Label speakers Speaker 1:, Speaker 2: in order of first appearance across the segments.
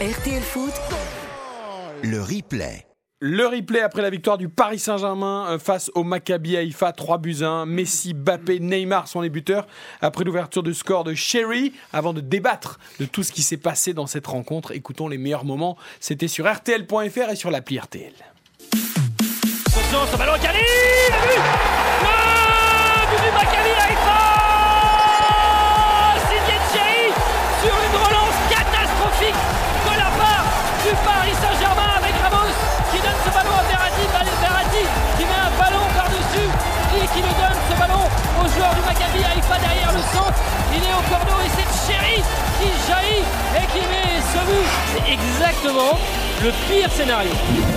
Speaker 1: RTL Foot,
Speaker 2: Le replay.
Speaker 3: Le replay après la victoire du Paris Saint-Germain euh, face au Maccabi Haïfa, 3 buts 1. Messi, Bappé, Neymar sont les buteurs après l'ouverture de score de Sherry. Avant de débattre de tout ce qui s'est passé dans cette rencontre, écoutons les meilleurs moments. C'était sur RTL.fr et sur l'appli RTL.
Speaker 4: Attention, ce ballon qui arrive du Paris Saint-Germain avec Ramos qui donne ce ballon à Verratti, Verratti qui met un ballon par-dessus et qui le donne ce ballon au joueur du Maccabi Haïfa derrière le centre. Il est au cordeau et c'est Chéri qui jaillit et qui met ce but. C'est exactement le pire scénario.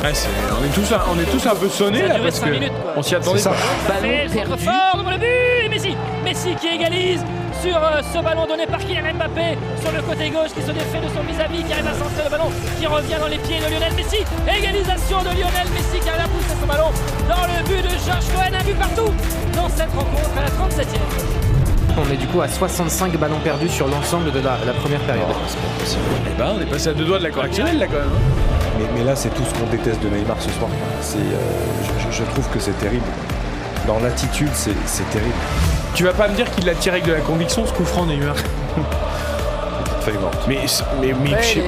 Speaker 3: Ouais, c'est- on, est tous, un- on est tous un peu sonnés là parce que
Speaker 4: minutes,
Speaker 3: on s'y attendait pas.
Speaker 4: Ballon contre fort le but et Messi Messi qui égalise sur euh, ce ballon donné par Kylian Mbappé sur le côté gauche qui se défait de son vis-à-vis qui arrive à centrer le ballon qui revient dans les pieds de Lionel Messi égalisation de Lionel Messi qui arrive à pousser ce ballon dans le but de Georges Cohen un but partout dans cette rencontre à la 37e
Speaker 5: On est du coup à 65 ballons perdus sur l'ensemble de la, la première période.
Speaker 3: Eh ben, on est passé à deux doigts de la correctionnelle là quand même. hein.
Speaker 6: Mais, mais là, c'est tout ce qu'on déteste de Neymar ce soir. C'est, euh, je, je- je trouve que c'est terrible. Dans l'attitude, c'est, c'est terrible.
Speaker 3: Tu vas pas me dire qu'il l'a tiré avec de la conviction ce coup franc Neymar.
Speaker 6: Morte.
Speaker 3: Mais, mais, mais je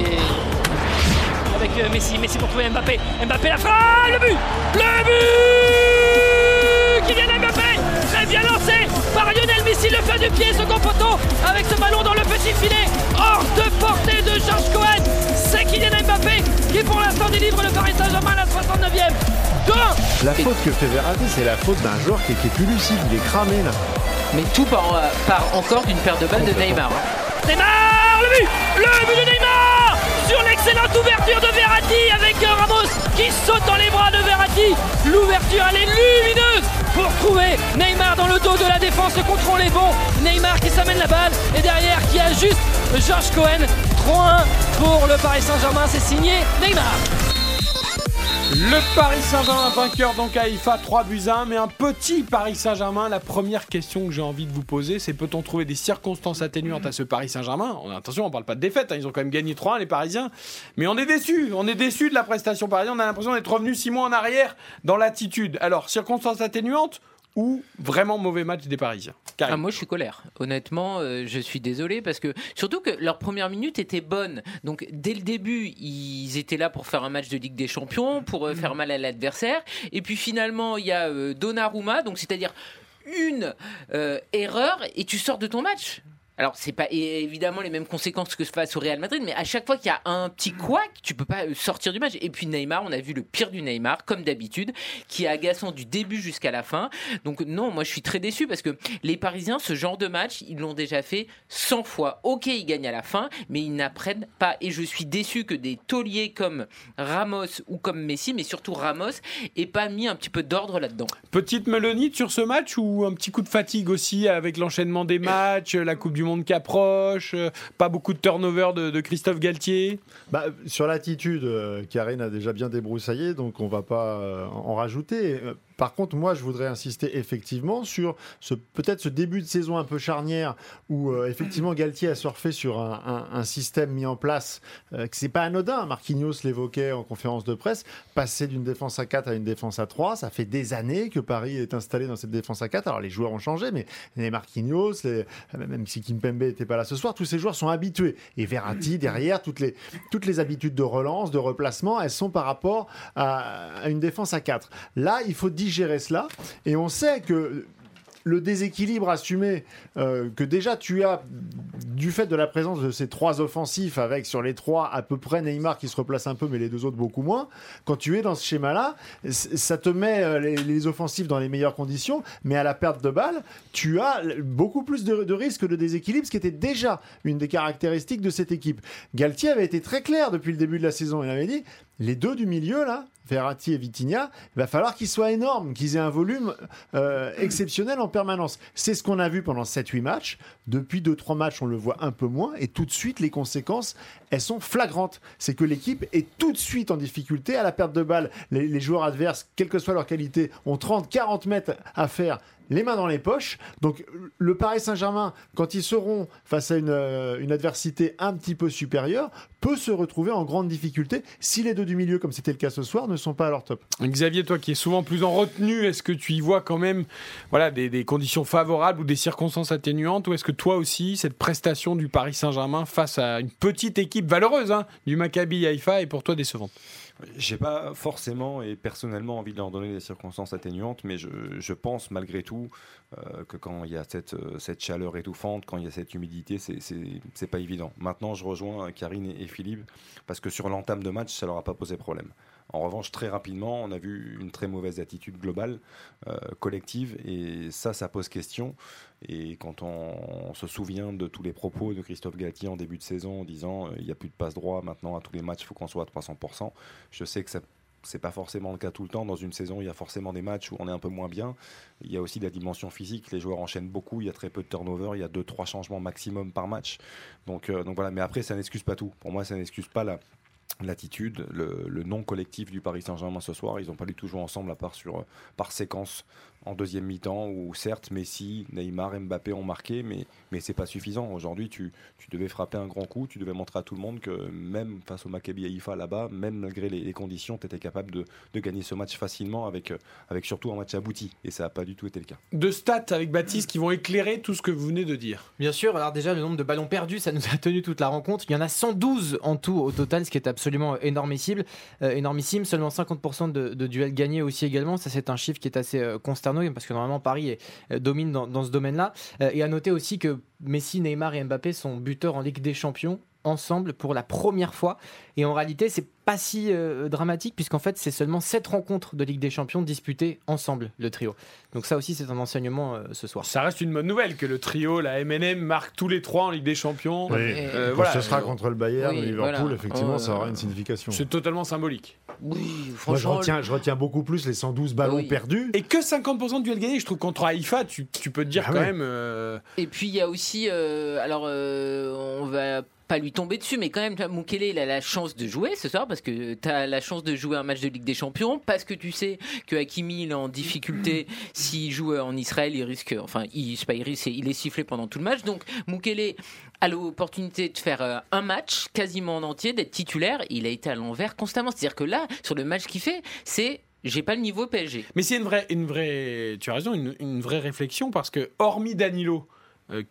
Speaker 4: avec euh, Messi Messi pour trouver Mbappé Mbappé la frappe le but le but Kylian Mbappé très bien lancé par Lionel Messi le fait du pied second poteau avec ce ballon dans le petit filet hors de portée de Georges Cohen c'est Kylian Mbappé qui pour l'instant délivre le Paris Saint-Germain à la 69e 2
Speaker 7: La faute que fait Verratti, c'est la faute d'un joueur qui, qui est plus lucide, il est cramé là.
Speaker 8: Mais tout part, euh, encore d'une paire de balles de Neymar. hein.
Speaker 4: Neymar, le but Le but de Neymar Sur l'excellente ouverture de Verratti avec euh, Ramos qui saute dans les bras de Verratti. L'ouverture, elle est lumineuse pour trouver Neymar dans le dos de la défense. Le contrôle est bon. Neymar qui s'amène la balle et derrière qui ajuste Georges Cohen. 3-1 pour le Paris Saint-Germain. C'est signé Neymar.
Speaker 3: Le Paris Saint-Germain vainqueur donc à Haïfa 3 buts à 1, mais un petit Paris Saint-Germain. La première question que j'ai envie de vous poser, c'est peut-on trouver des circonstances atténuantes à ce Paris Saint-Germain? On- Attention, on parle pas de défaite, hein, ils ont quand même gagné 3-1 les Parisiens, mais on est déçus, on est déçus de la prestation parisienne, on a l'impression d'être revenu 6 mois en arrière dans l'attitude. Alors, circonstances atténuantes ou vraiment mauvais match des Parisiens.
Speaker 8: Ah, moi, je suis colère. Honnêtement, euh, je suis désolé parce que surtout que leur première minute était bonne. Donc, dès le début, ils étaient là pour faire un match de Ligue des Champions, pour euh, faire mal à l'adversaire. Et puis finalement, il y a euh, Donnarumma, donc c'est-à-dire une euh, erreur et tu sors de ton match. Alors, c'est pas évidemment les mêmes conséquences que face au Real Madrid, mais à chaque fois qu'il y a un petit couac, tu peux pas euh, sortir du match. Et puis Neymar, on a vu le pire du Neymar, comme d'habitude, qui est agaçant du début jusqu'à la fin. Donc non, moi je suis très déçu parce que les Parisiens, ce genre de match, ils l'ont déjà fait 100 fois. Ok, ils gagnent à la fin, mais ils n'apprennent pas. Et je suis déçu que des tauliers comme Ramos ou comme Messi, mais surtout Ramos, aient pas mis un petit peu d'ordre là-dedans.
Speaker 3: Petite melonite sur ce match ou un petit coup de fatigue aussi avec l'enchaînement des matchs, la Coupe du Monde qui approche, euh, pas beaucoup de turnover de, de Christophe Galtier
Speaker 7: Bah, sur l'attitude, euh, Karine a déjà bien débroussaillé, donc on va pas euh, en rajouter. Par contre, moi, je voudrais insister effectivement sur ce peut-être ce début de saison un peu charnière où euh, effectivement Galtier a surfé sur un, système mis en place euh, que c'est pas anodin. Marquinhos l'évoquait en conférence de presse. Passer d'une défense à 4 à une défense à 3, ça fait des années que Paris est installé dans cette défense à 4. Alors les joueurs ont changé, mais les Marquinhos, même si Kimpembe n'était pas là ce soir, tous ces joueurs sont habitués. Et Verratti derrière, toutes les toutes les habitudes de relance, de replacement, elles sont par rapport à, à une défense à 4. Là, il faut digérer cela. Et on sait que le déséquilibre assumé euh, que déjà tu as du fait de la présence de ces trois offensifs avec sur les trois à peu près Neymar qui se replace un peu mais les deux autres beaucoup moins quand tu es dans ce schéma là ça te met euh, les, offensifs dans les meilleures conditions mais à la perte de balle tu as beaucoup plus de, de risques de déséquilibre ce qui était déjà une des caractéristiques de cette équipe Galtier avait été très clair depuis le début de la saison il avait dit les deux du milieu là Verratti et Vitinha, il va falloir qu'ils soient énormes, qu'ils aient un volume euh, exceptionnel en permanence. C'est ce qu'on a vu pendant 7-8 matchs. Depuis 2-3 matchs, on le voit un peu moins. Et tout de suite, les conséquences, elles sont flagrantes. C'est que l'équipe est tout de suite en difficulté à la perte de balle. Les, les joueurs adverses, quelle que soit leur qualité, ont 30-40 mètres à faire les mains dans les poches. Donc le Paris Saint-Germain, quand ils seront face à une, euh, une adversité un petit peu supérieure, peut se retrouver en grande difficulté si les deux du milieu, comme c'était le cas ce soir, ne sont pas à leur top.
Speaker 3: Xavier, toi qui es souvent plus en retenue, est-ce que tu y vois quand même voilà, des, des conditions favorables ou des circonstances atténuantes Ou est-ce que toi aussi, cette prestation du Paris Saint-Germain face à une petite équipe valeureuse hein, du Maccabi Haïfa est pour toi décevante?
Speaker 6: J'ai pas forcément et personnellement envie de leur donner des circonstances atténuantes, mais je, pense malgré tout euh, que quand il y a cette, euh, cette chaleur étouffante, quand il y a cette humidité, c'est- pas évident. Maintenant, je rejoins Karine et, et Philippe parce que sur l'entame de match, ça leur a pas posé problème. En revanche, très rapidement, on a vu une très mauvaise attitude globale, euh, collective, et ça, ça pose question. Et quand on, se souvient de tous les propos de Christophe Galtier en début de saison en disant euh, il n'y a plus de passe droit maintenant à tous les matchs, il faut qu'on soit à 300%, je sais que ça c'est pas forcément le cas tout le temps. Dans une saison, il y a forcément des matchs où on est un peu moins bien. Il y a aussi la dimension physique. Les joueurs enchaînent beaucoup. Il y a très peu de turnover. Il y a deux, trois changements maximum par match. Donc, euh, donc voilà. Mais après, ça n'excuse pas tout. Pour moi, ça n'excuse pas la l'attitude, le, le non collectif du Paris Saint-Germain ce soir. Ils n'ont pas du tout joué ensemble à part sur euh, par séquence en deuxième mi-temps où certes Messi, Neymar, Mbappé ont marqué, mais mais c'est pas suffisant. Aujourd'hui, tu, tu devais frapper un grand coup. Tu devais montrer à tout le monde que même face au Maccabi Haïfa là-bas, même malgré les, les conditions, tu étais capable de, de gagner ce match facilement avec avec surtout un match abouti. Et ça n'a pas du tout été le cas.
Speaker 3: Deux stats avec Baptiste qui vont éclairer tout ce que vous venez de dire.
Speaker 5: Bien sûr, alors déjà le nombre de ballons perdus, ça nous a tenu toute la rencontre. Il y en a 112 en tout au total, ce qui est absolument énormissime. Euh, énormissime. Seulement 50% de, de duels gagnés aussi également. Ça c'est un chiffre qui est assez euh, parce que normalement Paris est- euh, domine dans, dans ce domaine-là. Euh, et à noter aussi que Messi, Neymar et Mbappé sont buteurs en Ligue des Champions ensemble pour la première fois. Et en réalité, c'est pas si euh, dramatique puisqu'en fait, c'est seulement 7 rencontres de Ligue des Champions disputées ensemble, le trio. Donc ça aussi, c'est un enseignement euh, ce soir.
Speaker 3: Ça reste une bonne nouvelle que le trio, la MNM, marque tous les trois en Ligue des Champions.
Speaker 7: Oui.
Speaker 3: Euh,
Speaker 7: Quand
Speaker 3: voilà.
Speaker 7: ce sera contre le Bayern,
Speaker 8: oui,
Speaker 7: Liverpool,
Speaker 8: voilà.
Speaker 7: effectivement,
Speaker 8: Oh,
Speaker 7: ça aura
Speaker 8: euh,
Speaker 7: une signification.
Speaker 3: C'est totalement symbolique.
Speaker 8: Oui,
Speaker 7: Moi, je
Speaker 8: franchement.
Speaker 7: retiens, je retiens beaucoup plus les 112 ballons
Speaker 8: Oui.
Speaker 7: perdus.
Speaker 3: Et que 50% de duels gagnés, je trouve contre Haïfa, tu, tu peux te dire
Speaker 7: Ah
Speaker 3: quand
Speaker 7: ouais.
Speaker 3: même. euh,
Speaker 8: Et puis il y a aussi, euh, alors euh, on va pas lui tomber dessus, mais quand même, tu vois, Mukele, il a la chance de jouer ce soir parce que tu as la chance de jouer un match de Ligue des Champions, parce que tu sais que Hakimi il est en difficulté. S'il joue en Israël, il risque, enfin, il, c'est pas il risque, il est sifflé pendant tout le match. Donc Mukele a l'opportunité de faire euh, un match quasiment en entier, d'être titulaire. Il a été à l'envers constamment. C'est-à-dire que là, sur le match qu'il fait, c'est j'ai pas le niveau PSG.
Speaker 3: Mais c'est une vraie, une vraie, tu as raison, une, une vraie réflexion parce que hormis Danilo, euh,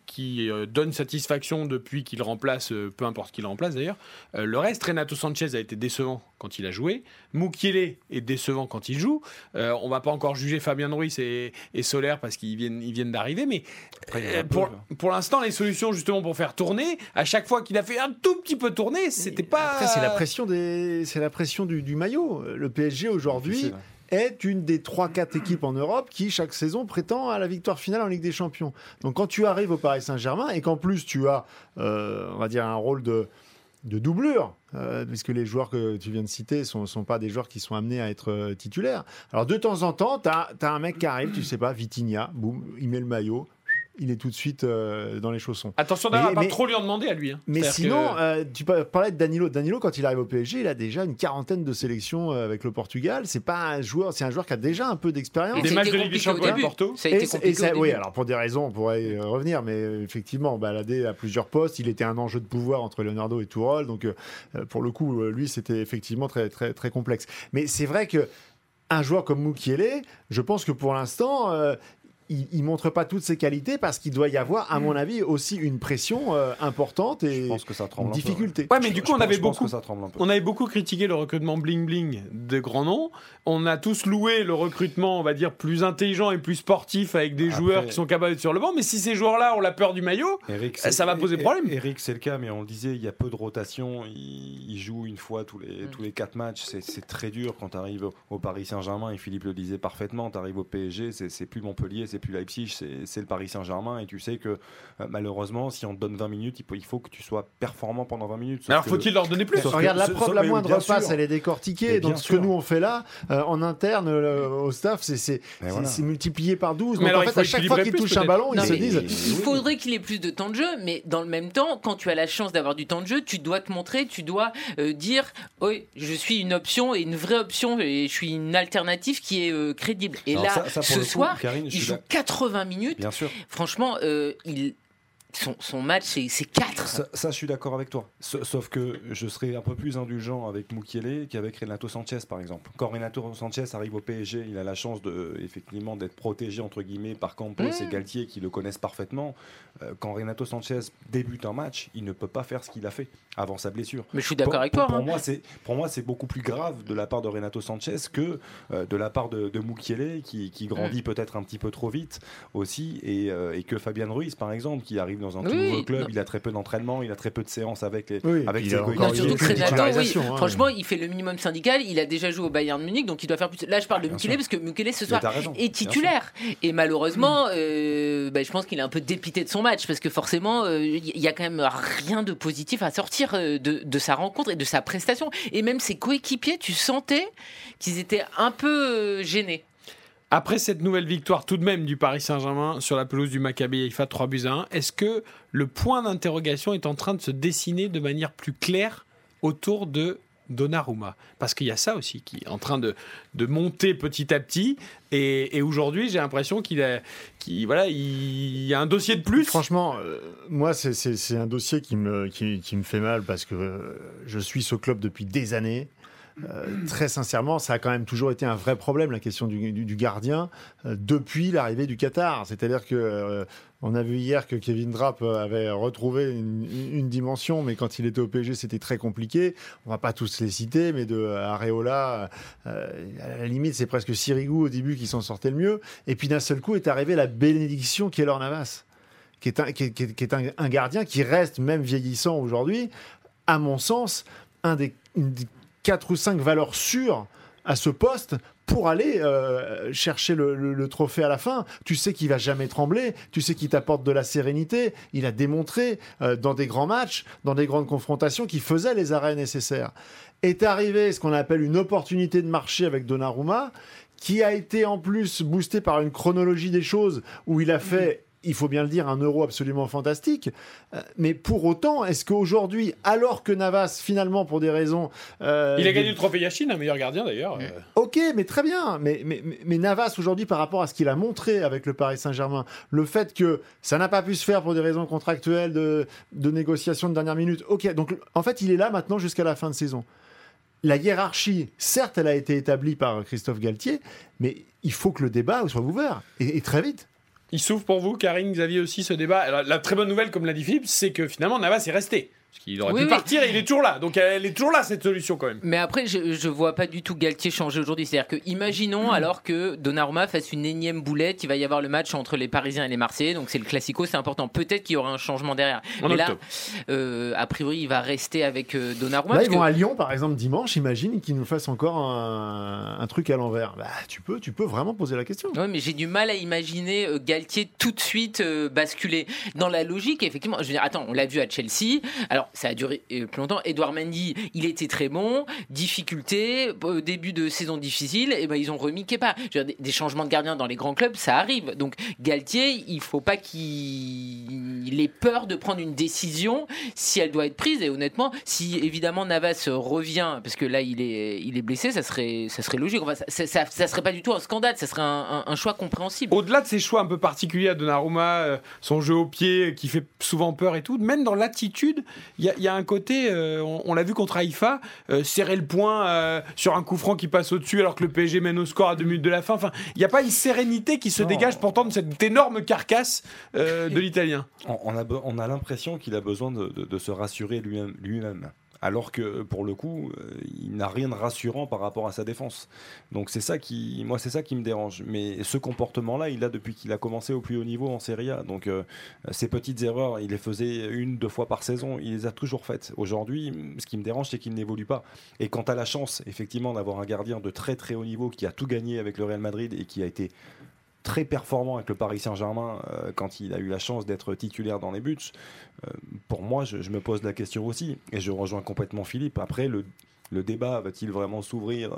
Speaker 3: qui euh, donne satisfaction depuis qu'il remplace, euh, peu importe qui le remplace d'ailleurs, euh, le reste, Renato Sanchez a été décevant quand il a joué, Mukiele est décevant quand il joue. Euh, on va pas encore juger Fabien Ruiz et, et Solaire parce qu'ils viennent, ils viennent d'arriver, mais
Speaker 6: Après,
Speaker 3: euh, pour,
Speaker 6: là.
Speaker 3: pour l'instant, les solutions justement pour faire tourner, à chaque fois qu'il a fait un tout petit peu tourner, c'était pas.
Speaker 7: Après, c'est la pression, des... c'est la pression du, du maillot. Le PSG aujourd'hui. Est une des 3-4 équipes en Europe qui, chaque saison, prétend à la victoire finale en Ligue des Champions. Donc, quand tu arrives au Paris Saint-Germain et qu'en plus tu as, euh, on va dire, un rôle de, de doublure, euh, puisque les joueurs que tu viens de citer ne sont, pas des joueurs qui sont amenés à être euh, titulaires. Alors, de temps en temps, tu as, un mec qui arrive, tu sais pas, Vitinha, boum, il met le maillot, il est tout de suite euh, dans les chaussons.
Speaker 3: Attention à pas
Speaker 7: mais-
Speaker 3: trop lui en demander à lui. hein.
Speaker 7: Mais sinon,
Speaker 3: que-
Speaker 7: euh, tu par- parlais de Danilo. Danilo, quand il arrive au PSG, il a déjà une quarantaine de sélections euh, avec le Portugal. C'est pas un joueur, c'est un joueur qui a déjà un peu d'expérience.
Speaker 3: Des matchs de Ligue des Champions. Porto.
Speaker 8: Ça a
Speaker 7: Et
Speaker 8: été
Speaker 7: ça-
Speaker 8: compliqué
Speaker 7: et ça-
Speaker 8: au
Speaker 7: oui, alors pour des raisons, on pourrait y revenir, mais effectivement, baladé à plusieurs postes, il était un enjeu de pouvoir entre Leonardo et Tourol, donc pour le coup, lui, c'était effectivement très, très, très complexe. Mais c'est vrai que un joueur comme Mukiele, je pense que pour l'instant, euh, il, il montre pas toutes ses qualités parce qu'il doit y avoir, à mon avis, aussi une pression euh, importante et
Speaker 6: Je pense que ça tremble
Speaker 7: une
Speaker 6: un peu,
Speaker 7: difficulté.
Speaker 3: Ouais, mais
Speaker 6: Je-
Speaker 3: du
Speaker 6: je
Speaker 3: coup, on
Speaker 6: pense-
Speaker 3: avait beaucoup.
Speaker 6: que ça tremble un peu.
Speaker 3: On avait beaucoup critiqué le recrutement bling bling de grands noms. On a tous loué le recrutement, on va dire, plus intelligent et plus sportif avec des
Speaker 6: Après-
Speaker 3: joueurs qui sont capables d'être sur le banc. Mais si ces joueurs-là ont la peur du maillot,
Speaker 6: Eric,
Speaker 3: Eh, ça va poser problème.
Speaker 6: Eric, c'est le cas, mais on le disait, il y a peu de rotation. Il, il joue une fois tous les, tous les quatre matchs. C'est, très dur quand tu arrives au, au Paris Saint-Germain. Et Philippe le disait parfaitement. Tu arrives au PSG, c'est, c'est plus Montpellier, c'est plus Leipzig, c'est, le Paris Saint-Germain. Et tu sais que euh, malheureusement, si on te donne 20 minutes, il, peut- il faut que tu sois performant pendant 20 minutes.
Speaker 3: Alors faut-il leur donner plus
Speaker 7: Regarde, la, preuve,
Speaker 6: ce-
Speaker 7: la moindre passe,
Speaker 6: sûr.
Speaker 7: elle est décortiquée. Donc, ce que nous, on fait là, euh, en interne, euh, au staff, c'est multiplié par 12.
Speaker 3: Mais
Speaker 7: Donc,
Speaker 3: alors,
Speaker 7: en
Speaker 3: il
Speaker 7: fait,
Speaker 3: faut
Speaker 7: à chaque fois qu'ils touchent un ballon, ils se disent.
Speaker 8: Il faudrait qu'il ait plus de temps de jeu, mais dans le même temps, quand tu as la chance d'avoir du temps de jeu, tu dois te montrer, tu dois dire oui, je suis une option et une vraie option et je suis une alternative qui est crédible. Et là, ce soir,
Speaker 6: Karine, je
Speaker 8: il
Speaker 6: suis
Speaker 8: joue
Speaker 6: d'ac-
Speaker 8: 80 minutes.
Speaker 6: Bien sûr.
Speaker 8: Franchement, euh, il, son, son match, c'est c'est 4.
Speaker 6: Ça, ça, je suis d'accord avec toi. Sa- Sauf que je serais un peu plus indulgent avec Mukiele qu'avec Renato Sanchez, par exemple. Quand Renato Sanchez arrive au PSG, il a la chance de, effectivement d'être protégé entre guillemets par Campos
Speaker 8: Mm.
Speaker 6: et Galtier qui le connaissent parfaitement. Euh, quand Renato Sanchez débute un match, il ne peut pas faire ce qu'il a fait avant sa blessure.
Speaker 8: Mais je suis d'accord avec toi.
Speaker 6: Pour
Speaker 8: hein.
Speaker 6: moi, c'est pour moi c'est beaucoup plus grave de la part de Renato Sanchez que euh, de la part de, de qui grandit
Speaker 8: Mm.
Speaker 6: peut-être un petit peu trop vite aussi et, euh, et que Fabian Ruiz par exemple qui arrive dans un tout
Speaker 8: Oui,
Speaker 6: nouveau club,
Speaker 8: non.
Speaker 6: il a très peu d'entraînement, il a très peu de séances avec les
Speaker 7: Oui,
Speaker 6: avec ses
Speaker 7: il a encore
Speaker 8: Non,
Speaker 6: coéquipiers.
Speaker 7: hein.
Speaker 8: franchement, il fait le minimum syndical. Il a déjà joué au Bayern Munich, donc il doit faire plus. Là, je parle de Mukele parce que Mukele ce soir est titulaire. Et malheureusement, euh, bah, je pense qu'il est un peu dépité de son match parce que forcément, euh, il y a quand même rien de positif à sortir euh, de, de sa rencontre et de sa prestation. Et même ses coéquipiers, tu sentais qu'ils étaient un peu gênés.
Speaker 3: Après cette nouvelle victoire tout de même du Paris Saint-Germain sur la pelouse du Maccabi Haïfa 3 buts à 1, est-ce que le point d'interrogation est en train de se dessiner de manière plus claire autour de Donnarumma? Parce qu'il y a ça aussi qui est en train de, de monter petit à petit. Et, aujourd'hui, j'ai l'impression qu'il a, qu'il- voilà, il y a un dossier de plus.
Speaker 7: Franchement, euh, moi, c'est un dossier qui me, qui, qui me fait mal parce que euh, je suis ce club depuis des années. Euh, très sincèrement, ça a quand même toujours été un vrai problème, la question du, gardien, euh, depuis l'arrivée du Qatar. C'est-à-dire que euh, on a vu hier que Kevin Trapp avait retrouvé une, dimension, mais quand il était au PSG, c'était très compliqué. On va pas tous les citer, mais de Areola, à la limite, c'est presque Sirigu au début qui s'en sortait le mieux. Et puis d'un seul coup est arrivée la bénédiction Navas qui est, un, qui est- qui est- un, gardien qui reste, même vieillissant aujourd'hui, à mon sens, un des quatre ou cinq valeurs sûres à ce poste pour aller euh, chercher le trophée à la fin. Tu sais qu'il va jamais trembler, tu sais qu'il t'apporte de la sérénité. Il a démontré euh, dans des grands matchs, dans des grandes confrontations, qu'il faisait les arrêts nécessaires. Est arrivé ce qu'on appelle une opportunité de marché avec Donnarumma, qui a été en plus boosté par une chronologie des choses où il a fait il faut bien le dire, un euro absolument fantastique. Euh, mais pour autant, est-ce qu'aujourd'hui, alors que Navas, finalement, pour des raisons... euh,
Speaker 3: Il a
Speaker 7: de-
Speaker 3: gagné le trophée Yashin, un meilleur gardien d'ailleurs. Euh,
Speaker 7: Ok, mais très bien. Mais, mais, mais- mais Navas, aujourd'hui, par rapport à ce qu'il a montré avec le Paris Saint-Germain, le fait que ça n'a pas pu se faire pour des raisons contractuelles, de, de négociations de dernière minute, ok, donc en fait, il est là maintenant jusqu'à la fin de saison. La hiérarchie, certes, elle a été établie par Christophe Galtier, mais il faut que le débat soit ouvert, et, et très vite.
Speaker 3: Il s'ouvre pour vous, Karine, Xavier aussi, ce débat. La très bonne nouvelle, comme l'a dit Philippe, c'est que finalement Navas est resté. Parce qu'il aurait
Speaker 8: Oui,
Speaker 3: pu
Speaker 8: oui.
Speaker 3: partir et il est toujours là. Donc elle est toujours là, cette solution quand même.
Speaker 8: Mais après, je, je vois pas du tout Galtier changer aujourd'hui. C'est-à-dire que, imaginons alors que Donnarumma fasse une énième boulette, il va y avoir le match entre les Parisiens et les Marseillais, donc c'est le classico, c'est important. Peut-être qu'il y aura un changement derrière.
Speaker 3: En
Speaker 8: Mais là, euh, a priori, il va rester avec euh, Donnarumma.
Speaker 7: Là, ils vont
Speaker 8: que-
Speaker 7: à Lyon, par exemple, dimanche, imagine qu'ils nous fassent encore un, un truc à l'envers. Bah, tu peux, tu peux vraiment poser la question.
Speaker 8: Ouais, mais j'ai du mal à imaginer euh, Galtier tout de suite euh, basculer dans la logique. Effectivement, je veux dire, attends, on l'a vu à Chelsea. Alors, ça a duré euh, plus longtemps. Edouard Mendy, il était très bon. Difficulté, euh, début de saison difficile. Et ben, ils ont remis Kepa. Dire, des, changements de gardien dans les grands clubs, ça arrive. Donc, Galtier, il faut pas qu'il ait peur de prendre une décision si elle doit être prise. Et honnêtement, si évidemment Navas revient, parce que là, il est, il est blessé, ça serait, ça serait logique. Ça, ça, serait pas du tout un scandale. Ça serait un, un- choix compréhensible.
Speaker 3: Au-delà de ces choix un peu particuliers à Donnarumma, euh, son jeu au pied qui fait souvent peur et tout, même dans l'attitude, il y, a- il y a un côté, euh, on, on l'a vu contre Haïfa, euh, serrer le poing euh, sur un coup franc qui passe au-dessus alors que le PSG mène au score à deux minutes de la fin. Enfin, il n'y a pas une sérénité qui se
Speaker 7: Non.
Speaker 3: dégage pourtant de cette énorme carcasse de l'Italien.
Speaker 6: On, on a, on a l'impression qu'il a besoin de, de- de se rassurer lui-même. lui-même. Alors que pour le coup, euh, il n'a rien de rassurant par rapport à sa défense. Donc c'est ça qui, moi c'est ça qui me dérange. Mais ce comportement-là, il l'a depuis qu'il a commencé au plus haut niveau en Serie A. Donc euh, ces petites erreurs, il les faisait une, deux fois par saison. Il les a toujours faites. Aujourd'hui, ce qui me dérange, c'est qu'il n'évolue pas. Et quand as la chance, effectivement, d'avoir un gardien de très très haut niveau qui a tout gagné avec le Real Madrid et qui a été très performant avec le Paris Saint-Germain euh, quand il a eu la chance d'être titulaire dans les buts. Euh, pour moi, je, je me pose la question aussi, et je rejoins complètement Philippe. Après, le, le débat va-t-il vraiment s'ouvrir euh,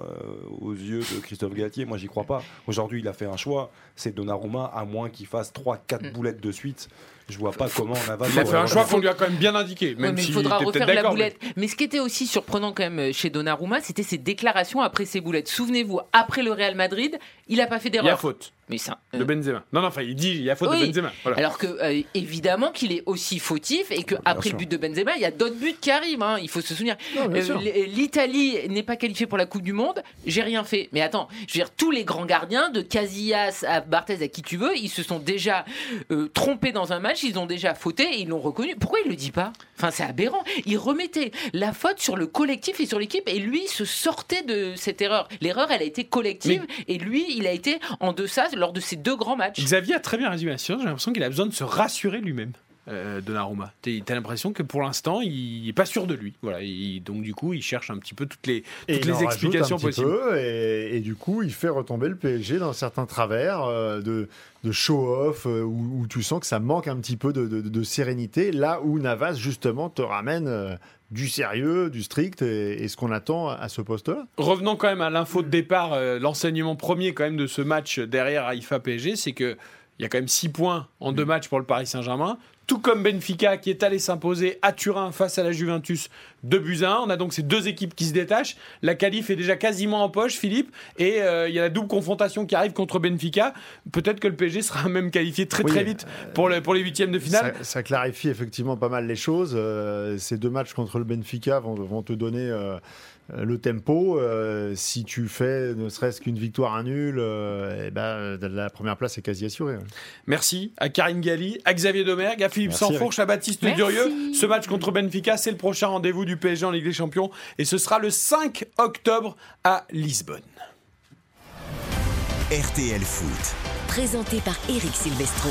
Speaker 6: aux yeux de Christophe Galtier? Moi, j'y crois pas. Aujourd'hui, il a fait un choix, c'est Donnarumma, à moins qu'il fasse 3-4
Speaker 8: Mm.
Speaker 6: boulettes de suite. Je vois pas comment Navas.
Speaker 3: Il a fait un choix qu'on lui a quand même bien indiqué,
Speaker 8: Ouais,
Speaker 3: même
Speaker 8: mais
Speaker 3: s'il
Speaker 8: il faudra refaire la
Speaker 3: mais-
Speaker 8: boulette. Mais... ce qui était aussi surprenant quand même chez Donnarumma, c'était ses déclarations après ses boulettes. Souvenez-vous, après le Real Madrid, il n'a pas fait
Speaker 3: Il y a
Speaker 8: d'erreur.
Speaker 3: faute.
Speaker 8: Mais ça.
Speaker 3: De
Speaker 8: euh,
Speaker 3: Benzema. Non, non, enfin, il dit il y a faute de. Benzema. Voilà.
Speaker 8: Alors que euh, évidemment qu'il est aussi fautif et que après le but de Benzema, il y a d'autres buts qui arrivent. hein, il faut se souvenir. Euh, L'Italie n'est pas qualifiée pour la Coupe du Monde. J'ai rien fait. Mais attends, je veux dire, tous les grands gardiens, de Casillas à Barthez à qui tu veux, ils se sont déjà euh, trompés dans un match. Ils ont déjà fauté et ils l'ont reconnu. Pourquoi il le dit pas? Enfin, c'est aberrant. Il remettait la faute sur le collectif et sur l'équipe et lui se sortait de cette erreur. L'erreur, elle a été collective et lui, il a été en deçà lors de ces deux grands matchs.
Speaker 3: Xavier a très bien résumé la situation. J'ai l'impression qu'il a besoin de se rassurer lui-même. Euh, Donnarumma. T'as t'as l'impression que pour l'instant, il est pas sûr de lui. Voilà. Il- donc du coup, il cherche un petit peu toutes les, toutes les explications possibles.
Speaker 7: et, et du coup, il fait retomber le PSG dans certains travers euh, de, de show-off euh, où, où tu sens que ça manque un petit peu de, de- de sérénité, là où Navas, justement, te ramène euh, du sérieux, du strict et, et ce qu'on attend à ce poste-là.
Speaker 3: Revenons quand même à l'info de départ, euh, l'enseignement premier quand même de ce match derrière Haïfa PSG, c'est que il y a quand même 6 points en deux matchs pour le Paris Saint-Germain. Tout comme Benfica qui est allé s'imposer à Turin face à la Juventus de 1. On a donc ces deux équipes qui se détachent. La qualif est déjà quasiment en poche, Philippe. Et euh, il y a la double confrontation qui arrive contre Benfica. Peut-être que le PSG sera même qualifié très
Speaker 7: Oui,
Speaker 3: très vite pour, le- pour les huitièmes de finale.
Speaker 7: Ça, ça clarifie effectivement pas mal les choses. Euh, ces deux matchs contre le Benfica vont, vont te donner euh, le tempo. Euh, si tu fais ne serait-ce qu'une victoire, un nul, euh, eh ben, la première place est quasi assurée.
Speaker 3: Merci à Karine Galli, à Xavier Domergue, à Philippe
Speaker 7: Merci,
Speaker 3: Sanfourche, à Baptiste
Speaker 8: Merci.
Speaker 3: Durieux. Ce match contre Benfica, c'est le prochain rendez-vous du PSG en Ligue des Champions et ce sera le 5 octobre à Lisbonne.
Speaker 2: RTL Foot.
Speaker 1: Présenté par Eric Silvestro.